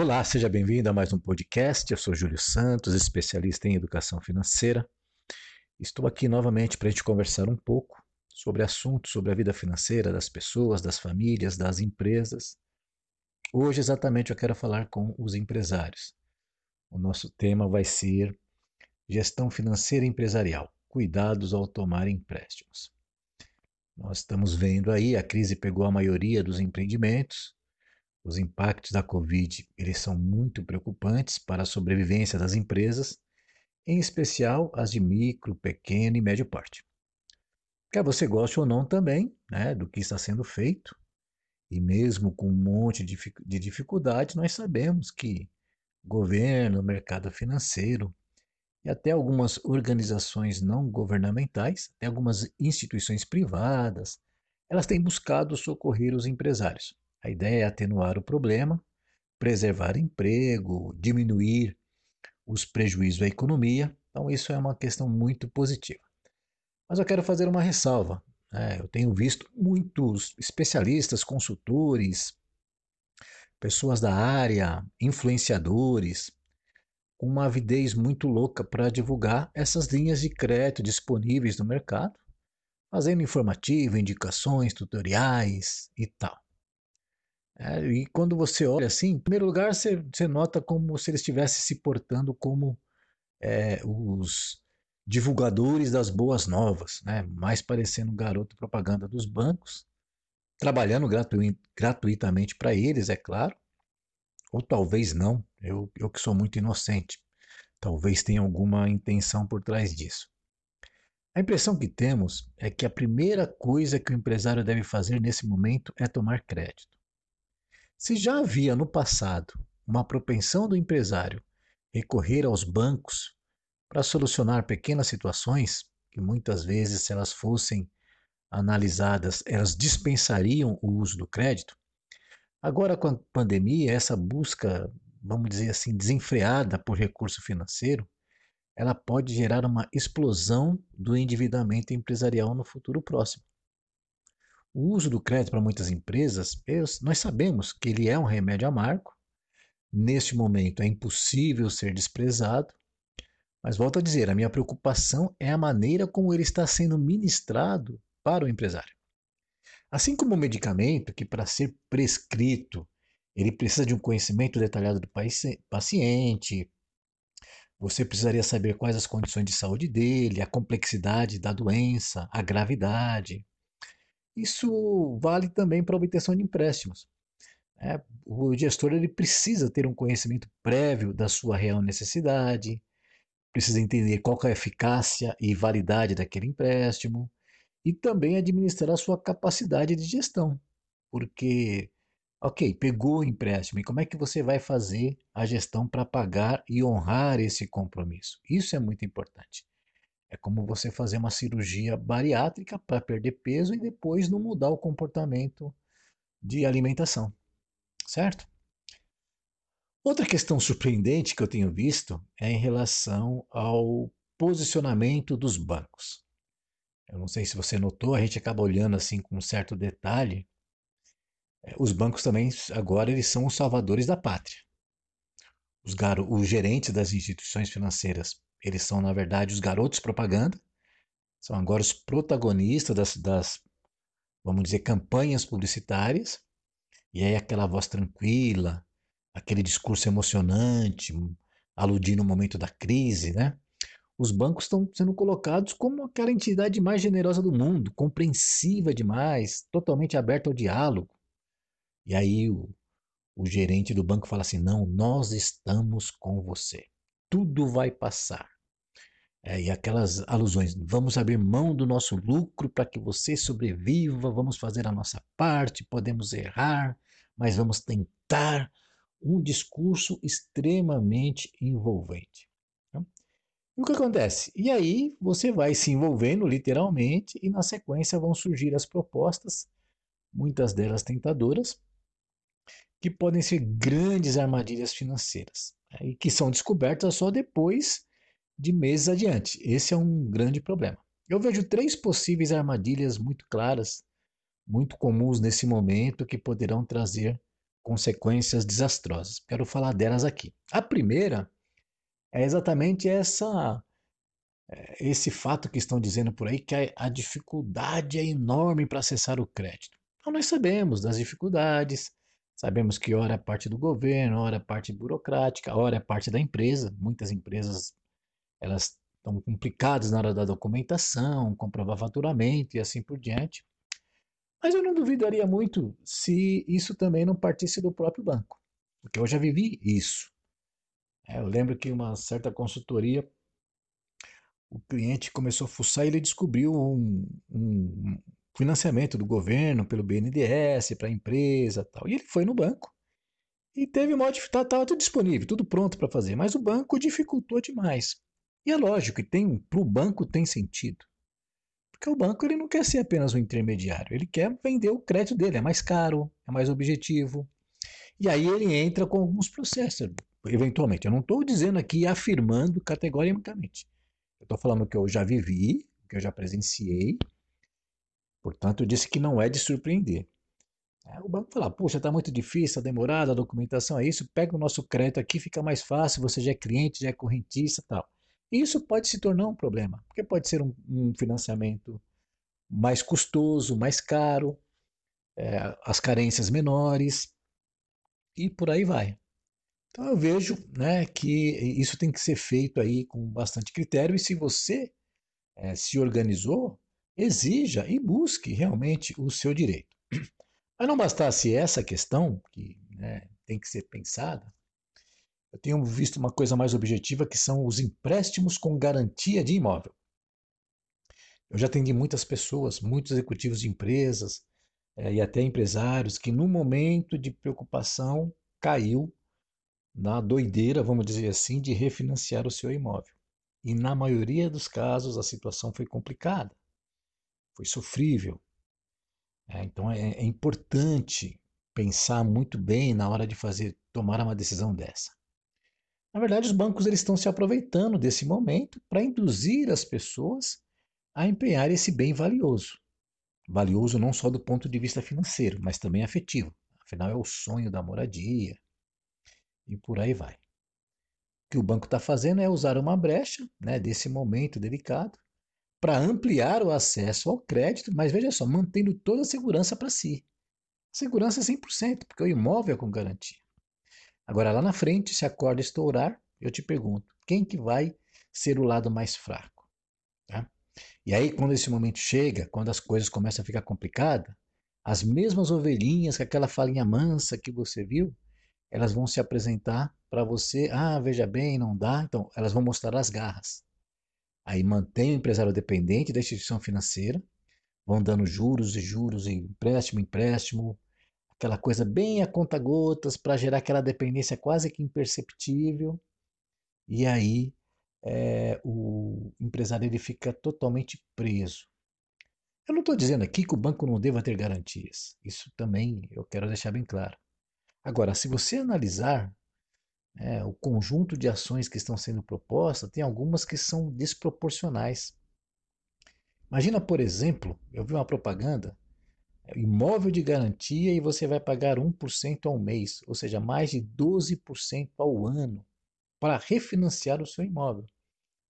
Olá, seja bem-vindo a mais um podcast. Eu sou Júlio Santos, especialista em educação financeira. Estou aqui novamente para a gente conversar um pouco sobre assuntos sobre a vida financeira das pessoas, das famílias, das empresas. Hoje, exatamente, eu quero falar com os empresários. O nosso tema vai ser gestão financeira empresarial, cuidados ao tomar empréstimos. Nós estamos vendo aí, a crise pegou a maioria dos empreendimentos, os impactos da Covid eles são muito preocupantes para a sobrevivência das empresas, em especial as de micro, pequeno e médio porte. Quer você goste ou não também né, do que está sendo feito, e mesmo com um monte de dificuldades, nós sabemos que governo, mercado financeiro e até algumas organizações não governamentais, até algumas instituições privadas, elas têm buscado socorrer os empresários. A ideia é atenuar o problema, preservar emprego, diminuir os prejuízos à economia. Então, isso é uma questão muito positiva. Mas eu quero fazer uma ressalva. Né? Eu tenho visto muitos especialistas, consultores, pessoas da área, influenciadores, com uma avidez muito louca para divulgar essas linhas de crédito disponíveis no mercado, fazendo informativo, indicações, tutoriais e tal. É, e quando você olha assim, em primeiro lugar, você, você nota como se ele estivesse se portando como é, os divulgadores das boas novas, né? mais parecendo um garoto propaganda dos bancos, trabalhando gratu gratuitamente para eles, é claro, ou talvez não, eu, eu que sou muito inocente, talvez tenha alguma intenção por trás disso. A impressão que temos é que a primeira coisa que o empresário deve fazer nesse momento é tomar crédito. Se já havia no passado uma propensão do empresário recorrer aos bancos para solucionar pequenas situações, que muitas vezes, se elas fossem analisadas, elas dispensariam o uso do crédito, agora com a pandemia, essa busca, vamos dizer assim, desenfreada por recurso financeiro, ela pode gerar uma explosão do endividamento empresarial no futuro próximo. O uso do crédito para muitas empresas, nós sabemos que ele é um remédio amargo. Neste momento é impossível ser desprezado. Mas volto a dizer, a minha preocupação é a maneira como ele está sendo ministrado para o empresário. Assim como o medicamento, que para ser prescrito, ele precisa de um conhecimento detalhado do paciente, você precisaria saber quais as condições de saúde dele, a complexidade da doença, a gravidade. Isso vale também para obtenção de empréstimos. É, o gestor ele precisa ter um conhecimento prévio da sua real necessidade, precisa entender qual é a eficácia e validade daquele empréstimo e também administrar a sua capacidade de gestão. Porque, ok, pegou o empréstimo, e como é que você vai fazer a gestão para pagar e honrar esse compromisso? Isso é muito importante. É como você fazer uma cirurgia bariátrica para perder peso e depois não mudar o comportamento de alimentação, certo? Outra questão surpreendente que eu tenho visto é em relação ao posicionamento dos bancos. Eu não sei se você notou, a gente acaba olhando assim com um certo detalhe. É, os bancos também agora eles são os salvadores da pátria. Os, os gerentes das instituições financeiras eles são, na verdade, os garotos propaganda, são agora os protagonistas das, das vamos dizer, campanhas publicitárias. E aí aquela voz tranquila, aquele discurso emocionante, aludindo no momento da crise, né? Os bancos estão sendo colocados como aquela entidade mais generosa do mundo, compreensiva demais, totalmente aberta ao diálogo. E aí o, o gerente do banco fala assim: não, nós estamos com você tudo vai passar. É, e aquelas alusões, vamos abrir mão do nosso lucro para que você sobreviva, vamos fazer a nossa parte, podemos errar, mas vamos tentar um discurso extremamente envolvente. Tá? E o que acontece? E aí você vai se envolvendo literalmente e na sequência vão surgir as propostas, muitas delas tentadoras, que podem ser grandes armadilhas financeiras e que são descobertas só depois de meses adiante. Esse é um grande problema. Eu vejo três possíveis armadilhas muito claras, muito comuns nesse momento, que poderão trazer consequências desastrosas. Quero falar delas aqui. A primeira é exatamente essa é, esse fato que estão dizendo por aí que a, a dificuldade é enorme para acessar o crédito. Então nós sabemos das dificuldades, sabemos que ora é parte do governo, ora é parte burocrática, ora é parte da empresa. Muitas empresas elas estão complicadas na hora da documentação, comprovar faturamento e assim por diante. Mas eu não duvidaria muito se isso também não partisse do próprio banco, porque eu já vivi isso. É, eu lembro que uma certa consultoria, o cliente começou a fuçar e ele descobriu um, um financiamento do governo pelo BNDES para a empresa tal. E ele foi no banco e teve uma estava tá, tudo disponível, tudo pronto para fazer, mas o banco dificultou demais. E é lógico, que para o banco tem sentido. Porque o banco ele não quer ser apenas um intermediário, ele quer vender o crédito dele, é mais caro, é mais objetivo. E aí ele entra com alguns processos, eventualmente. Eu não estou dizendo aqui afirmando categoricamente. Eu estou falando que eu já vivi, que eu já presenciei. Portanto, eu disse que não é de surpreender. É, o banco fala, puxa, está muito difícil, está demorado, a documentação é isso, pega o nosso crédito aqui, fica mais fácil, você já é cliente, já é correntista tal. Isso pode se tornar um problema, porque pode ser um, um financiamento mais custoso, mais caro, é, as carências menores e por aí vai. Então eu vejo né, que isso tem que ser feito aí com bastante critério e se você é, se organizou, exija e busque realmente o seu direito. Mas não bastasse essa questão, que né, tem que ser pensada, eu tenho visto uma coisa mais objetiva que são os empréstimos com garantia de imóvel. Eu já atendi muitas pessoas, muitos executivos de empresas é, e até empresários que no momento de preocupação caiu na doideira, vamos dizer assim, de refinanciar o seu imóvel. E na maioria dos casos a situação foi complicada, foi sofrível. É, então é, é importante pensar muito bem na hora de fazer tomar uma decisão dessa. Na verdade, os bancos eles estão se aproveitando desse momento para induzir as pessoas a empenhar esse bem valioso. Valioso não só do ponto de vista financeiro, mas também afetivo. Afinal, é o sonho da moradia e por aí vai. O que o banco está fazendo é usar uma brecha né, desse momento delicado para ampliar o acesso ao crédito, mas veja só, mantendo toda a segurança para si. Segurança 100%, porque o imóvel é com garantia. Agora, lá na frente, se a corda estourar, eu te pergunto, quem que vai ser o lado mais fraco? Tá? E aí, quando esse momento chega, quando as coisas começam a ficar complicadas, as mesmas ovelhinhas, com aquela falinha mansa que você viu, elas vão se apresentar para você. Ah, veja bem, não dá. Então, elas vão mostrar as garras. Aí mantém o empresário dependente da instituição financeira, vão dando juros e juros e empréstimo, empréstimo, aquela coisa bem a conta gotas para gerar aquela dependência quase que imperceptível. E aí é, o empresário ele fica totalmente preso. Eu não estou dizendo aqui que o banco não deva ter garantias. Isso também eu quero deixar bem claro. Agora, se você analisar é, o conjunto de ações que estão sendo propostas, tem algumas que são desproporcionais. Imagina, por exemplo, eu vi uma propaganda imóvel de garantia e você vai pagar 1% ao mês, ou seja, mais de 12% ao ano, para refinanciar o seu imóvel.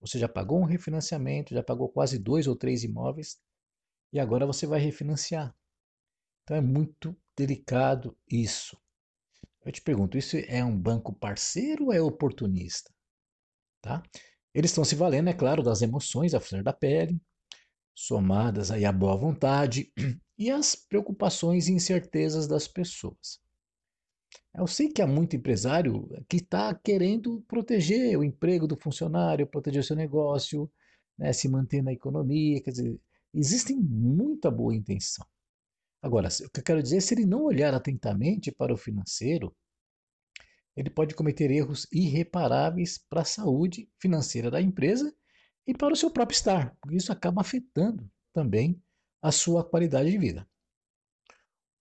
Você já pagou um refinanciamento, já pagou quase dois ou três imóveis e agora você vai refinanciar. Então é muito delicado isso. Eu te pergunto, isso é um banco parceiro ou é oportunista? Tá? Eles estão se valendo, é claro, das emoções, a flor da pele, somadas aí à boa vontade e às preocupações e incertezas das pessoas. Eu sei que há muito empresário que está querendo proteger o emprego do funcionário, proteger o seu negócio, né, se manter na economia, quer dizer, existe muita boa intenção. Agora, o que eu quero dizer é se ele não olhar atentamente para o financeiro, ele pode cometer erros irreparáveis para a saúde financeira da empresa e para o seu próprio estar, isso acaba afetando também a sua qualidade de vida.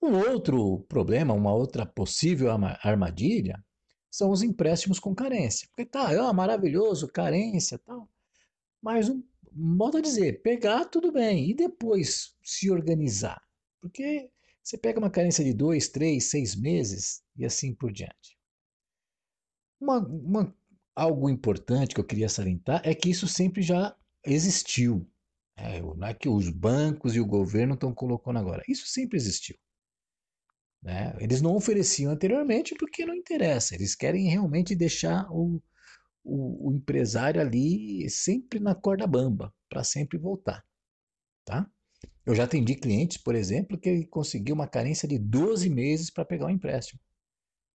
Um outro problema, uma outra possível armadilha, são os empréstimos com carência. Porque tá, é maravilhoso, carência tal. Mas, um, modo a dizer, pegar tudo bem e depois se organizar. Porque Você pega uma carência de dois, três, seis meses e assim por diante. Uma, uma, algo importante que eu queria salientar é que isso sempre já existiu. É, não é que os bancos e o governo estão colocando agora. Isso sempre existiu. Né? Eles não ofereciam anteriormente porque não interessa. Eles querem realmente deixar o, o, o empresário ali sempre na corda bamba, para sempre voltar. Tá? Eu já atendi clientes, por exemplo, que conseguiu uma carência de 12 meses para pegar um empréstimo.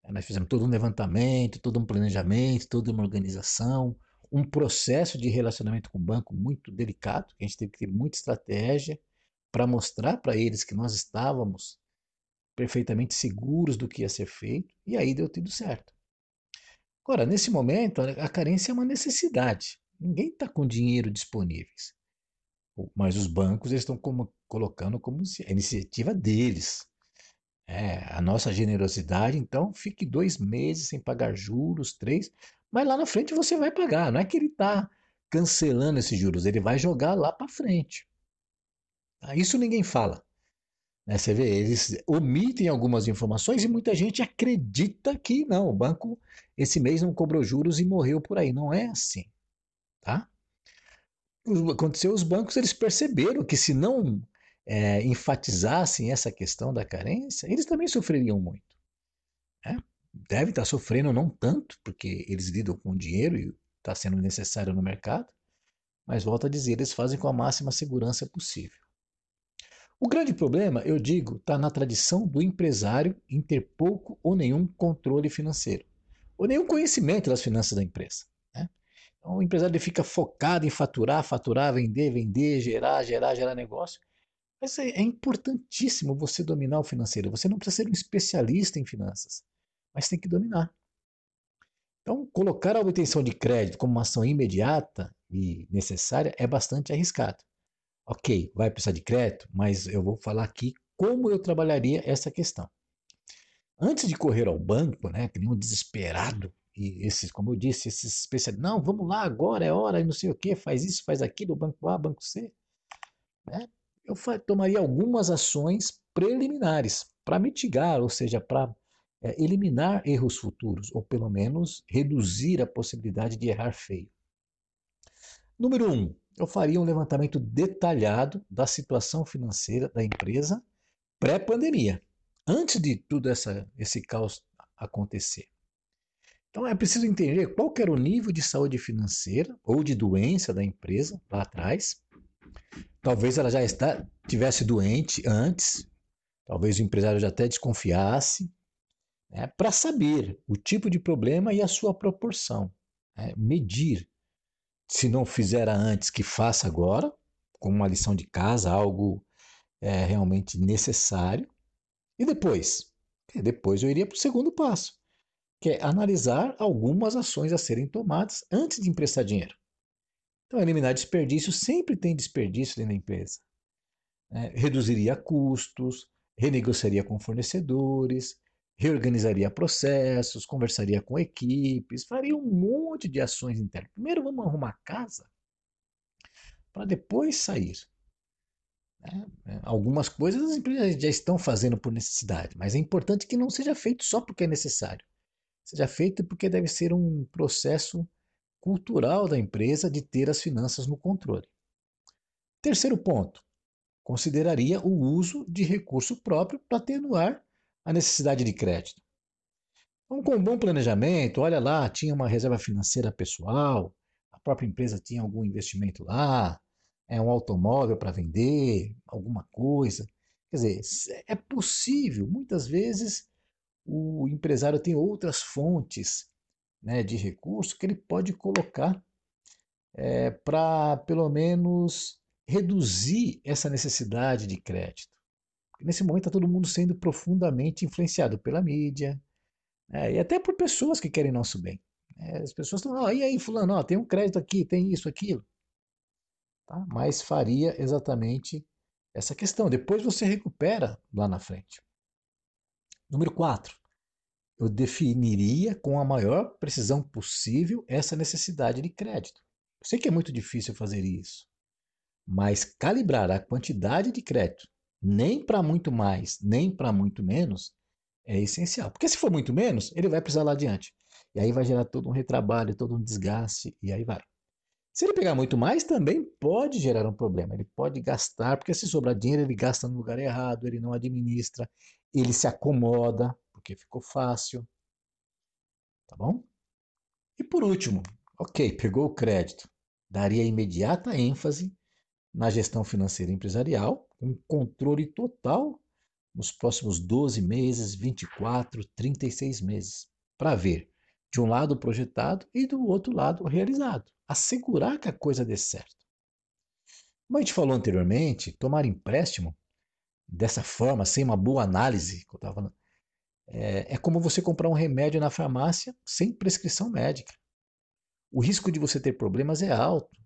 Nós fizemos todo um levantamento, todo um planejamento, toda uma organização, um processo de relacionamento com o banco muito delicado, que a gente teve que ter muita estratégia para mostrar para eles que nós estávamos perfeitamente seguros do que ia ser feito, e aí deu tudo certo. Agora, nesse momento, a carência é uma necessidade. Ninguém está com dinheiro disponíveis. Mas os bancos eles estão como, colocando como se a iniciativa deles. É, a nossa generosidade, então, fique dois meses sem pagar juros, três, mas lá na frente você vai pagar. Não é que ele está cancelando esses juros, ele vai jogar lá para frente. Tá? Isso ninguém fala. Né? Você vê, eles omitem algumas informações e muita gente acredita que não, o banco esse mês não cobrou juros e morreu por aí. Não é assim. Tá? Aconteceu, os bancos eles perceberam que se não é, enfatizassem essa questão da carência, eles também sofreriam muito. Né? Deve estar sofrendo não tanto, porque eles lidam com dinheiro e está sendo necessário no mercado, mas volto a dizer, eles fazem com a máxima segurança possível. O grande problema, eu digo, está na tradição do empresário em ter pouco ou nenhum controle financeiro, ou nenhum conhecimento das finanças da empresa. Né? Então, o empresário fica focado em faturar, faturar, vender, vender, gerar, gerar, gerar negócio. Mas é, é importantíssimo você dominar o financeiro. Você não precisa ser um especialista em finanças, mas tem que dominar. Então, colocar a obtenção de crédito como uma ação imediata e necessária é bastante arriscado. Ok, vai precisar de crédito, mas eu vou falar aqui como eu trabalharia essa questão. Antes de correr ao banco, né, um desesperado, e esses, como eu disse, esses especialistas, não, vamos lá agora, é hora, não sei o que, faz isso, faz aquilo, banco A, banco C. Né? Eu tomaria algumas ações preliminares para mitigar, ou seja, para é, eliminar erros futuros, ou pelo menos reduzir a possibilidade de errar feio. Número um, eu faria um levantamento detalhado da situação financeira da empresa pré-pandemia, antes de tudo essa, esse caos acontecer. Então é preciso entender qual era o nível de saúde financeira ou de doença da empresa lá atrás. Talvez ela já está, tivesse doente antes, talvez o empresário já até desconfiasse, né, para saber o tipo de problema e a sua proporção, né, medir se não fizera antes, que faça agora, como uma lição de casa, algo é, realmente necessário. E depois? Depois eu iria para o segundo passo, que é analisar algumas ações a serem tomadas antes de emprestar dinheiro. Então, eliminar desperdício, sempre tem desperdício dentro da empresa. É, reduziria custos, renegociaria com fornecedores, reorganizaria processos, conversaria com equipes, faria um monte de ações internas. Primeiro vamos arrumar casa para depois sair. Né? É, algumas coisas as empresas já estão fazendo por necessidade, mas é importante que não seja feito só porque é necessário. Seja feito porque deve ser um processo cultural da empresa de ter as finanças no controle. Terceiro ponto, consideraria o uso de recurso próprio para atenuar a necessidade de crédito. Então, com um bom planejamento, olha lá, tinha uma reserva financeira pessoal, a própria empresa tinha algum investimento lá, é um automóvel para vender, alguma coisa. Quer dizer, é possível, muitas vezes o empresário tem outras fontes né, de recurso que ele pode colocar é, para, pelo menos, reduzir essa necessidade de crédito nesse momento está todo mundo sendo profundamente influenciado pela mídia né, e até por pessoas que querem nosso bem. Né. As pessoas estão, oh, e aí, fulano, oh, tem um crédito aqui, tem isso, aquilo. Tá? Mas faria exatamente essa questão. Depois você recupera lá na frente. Número 4. Eu definiria com a maior precisão possível essa necessidade de crédito. Eu sei que é muito difícil fazer isso, mas calibrar a quantidade de crédito nem para muito mais, nem para muito menos, é essencial. Porque se for muito menos, ele vai precisar lá adiante. E aí vai gerar todo um retrabalho, todo um desgaste, e aí vai. Se ele pegar muito mais, também pode gerar um problema. Ele pode gastar, porque se sobrar dinheiro, ele gasta no lugar errado, ele não administra, ele se acomoda, porque ficou fácil. Tá bom? E por último, ok, pegou o crédito. Daria imediata ênfase na gestão financeira empresarial, com controle total nos próximos 12 meses, 24, 36 meses, para ver de um lado projetado e do outro lado realizado. Assegurar que a coisa dê certo. Como a gente falou anteriormente, tomar empréstimo dessa forma, sem uma boa análise, que eu tava falando, é, é como você comprar um remédio na farmácia sem prescrição médica. O risco de você ter problemas é alto.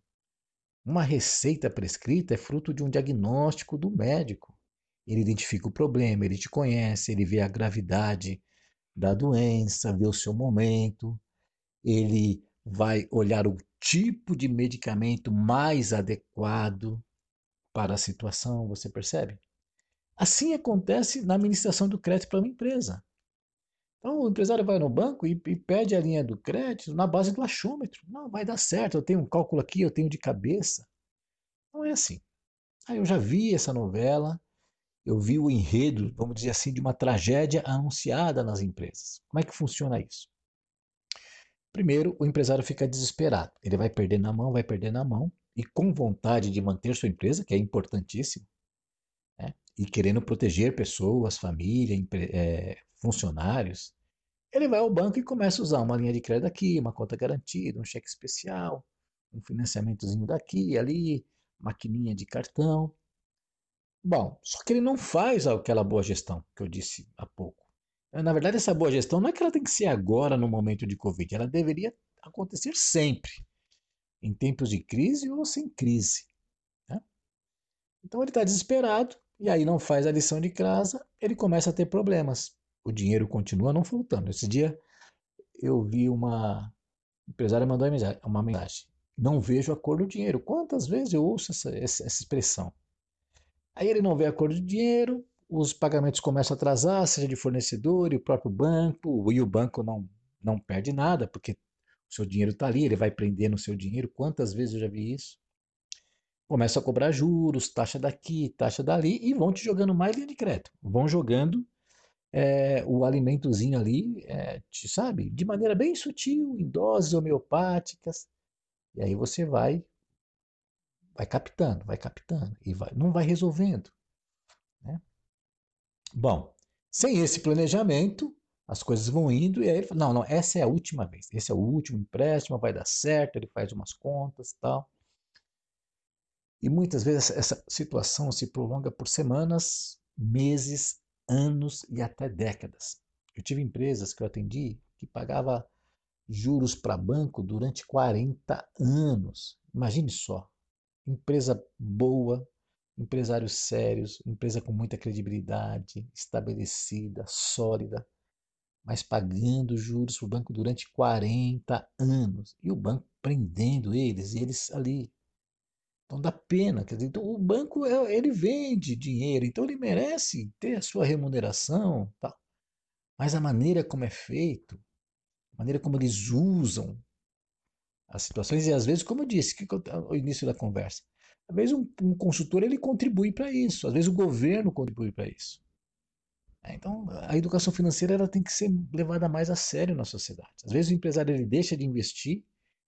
Uma receita prescrita é fruto de um diagnóstico do médico. Ele identifica o problema, ele te conhece, ele vê a gravidade, da doença, ver o seu momento, ele vai olhar o tipo de medicamento mais adequado para a situação, você percebe? Assim acontece na administração do crédito para uma empresa. Então o empresário vai no banco e, e, pede a linha do crédito na base do achômetro. Não, vai dar certo, eu tenho um cálculo aqui, eu tenho de cabeça. Não é assim. Aí eu já vi essa novela, eu vi o enredo, vamos dizer assim, de uma tragédia anunciada nas empresas. Como é que funciona isso? Primeiro, o empresário fica desesperado. Ele vai perder na mão, vai perder na mão, e com vontade de manter sua empresa, que é importantíssimo? E querendo proteger pessoas, família, é, funcionários, ele vai ao banco e começa a usar uma linha de crédito aqui, uma conta garantida, um cheque especial, um financiamentozinho daqui e ali, maquininha de cartão. Bom, só que ele não faz aquela boa gestão que eu disse há pouco. Na verdade, essa boa gestão não é que ela tem que ser agora no momento de Covid, ela deveria acontecer sempre, em tempos de crise ou sem crise. Né? Então ele está desesperado e aí não faz a lição de casa, ele começa a ter problemas. O dinheiro continua não faltando. Esse dia eu vi uma empresária mandou uma mensagem: Não vejo a cor do dinheiro. Quantas vezes eu ouço essa, essa expressão? Aí ele não vê a cor do dinheiro, os pagamentos começam a atrasar, seja de fornecedor e o próprio banco, e o banco não, não perde nada, porque o seu dinheiro está ali, ele vai prender no seu dinheiro. Quantas vezes eu já vi isso? Começa a cobrar juros, taxa daqui, taxa dali, e vão te jogando mais linha de crédito. Vão jogando é, o alimentozinho ali, é, te, sabe, de maneira bem sutil, em doses homeopáticas. E aí você vai vai captando, vai captando e vai, não vai resolvendo. Né? Bom, sem esse planejamento, as coisas vão indo e aí ele fala, não, não, essa é a última vez, esse é o último empréstimo, vai dar certo, ele faz umas contas e tal. E muitas vezes essa situação se prolonga por semanas, meses, anos e até décadas. Eu tive empresas que eu atendi que pagava juros para banco durante 40 anos. Imagine só, empresa boa, empresários sérios, empresa com muita credibilidade, estabelecida, sólida, mas pagando juros para o banco durante 40 anos. E o banco prendendo eles, e eles ali. Então dá pena. Quer dizer, então, o banco ele vende dinheiro, então ele merece ter a sua remuneração. Tal. Mas a maneira como é feito, a maneira como eles usam as situações e às vezes, como eu disse, que o início da conversa, às vezes um, um consultor ele contribui para isso, às vezes o governo contribui para isso. É, então, a educação financeira ela tem que ser levada mais a sério na sociedade. Às vezes o empresário ele deixa de investir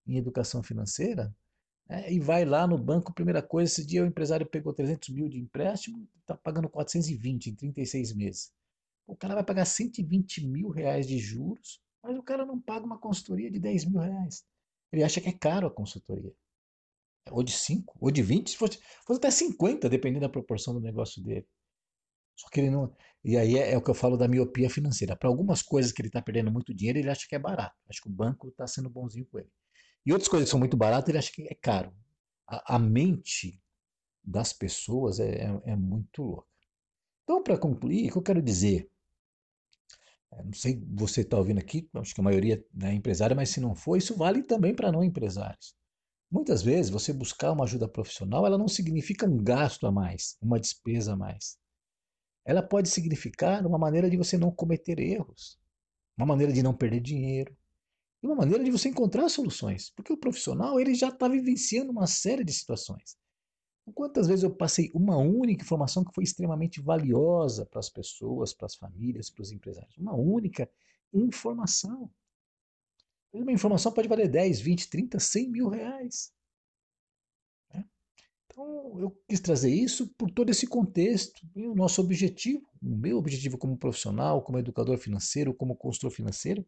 em educação financeira né, e vai lá no banco, primeira coisa, esse dia o empresário pegou 300 mil de empréstimo, está pagando 420 em 36 meses. O cara vai pagar 120 mil reais de juros, mas o cara não paga uma consultoria de 10 mil reais. Ele acha que é caro a consultoria. Ou de 5, ou de 20, se fosse, fosse até 50, dependendo da proporção do negócio dele. Só que ele não. E aí é, é o que eu falo da miopia financeira. Para algumas coisas que ele está perdendo muito dinheiro, ele acha que é barato. Acho que o banco está sendo bonzinho com ele. E outras coisas que são muito baratas, ele acha que é caro. A, a mente das pessoas é, é, é muito louca. Então, para concluir, o que eu quero dizer é, não sei você está ouvindo aqui, acho que a maioria é empresária, mas se não for, isso vale também para não empresários. Muitas vezes você buscar uma ajuda profissional, ela não significa um gasto a mais, uma despesa a mais. ela pode significar uma maneira de você não cometer erros, uma maneira de não perder dinheiro, e uma maneira de você encontrar soluções, porque o profissional ele já está vivenciando uma série de situações. Quantas vezes eu passei uma única informação que foi extremamente valiosa para as pessoas, para as famílias, para os empresários? Uma única informação. Uma informação pode valer 10, 20, 30, 100 mil reais. Né? Então, eu quis trazer isso por todo esse contexto. E o nosso objetivo, o meu objetivo como profissional, como educador financeiro, como consultor financeiro,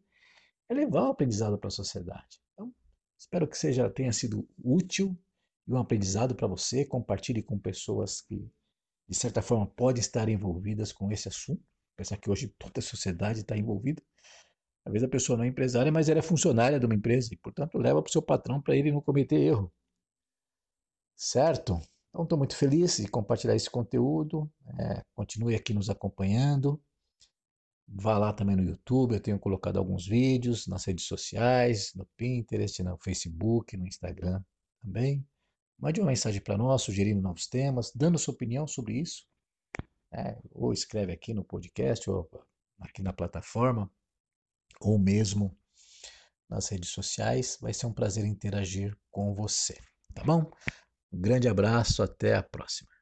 é levar o aprendizado para a sociedade. Então, espero que seja tenha sido útil e um aprendizado para você. Compartilhe com pessoas que, de certa forma, podem estar envolvidas com esse assunto. Pensar que hoje toda a sociedade está envolvida. Às vezes a pessoa não é empresária, mas ela é funcionária de uma empresa e, portanto, leva para o seu patrão para ele não cometer erro. Certo? Então, estou muito feliz de compartilhar esse conteúdo. É, continue aqui nos acompanhando. Vá lá também no YouTube, eu tenho colocado alguns vídeos nas redes sociais, no Pinterest, no Facebook, no Instagram também. Mande uma mensagem para nós, sugerindo novos temas, dando sua opinião sobre isso. É, ou escreve aqui no podcast, ou aqui na plataforma, ou mesmo nas redes sociais. Vai ser um prazer interagir com você. Tá bom? Um grande abraço, até a próxima.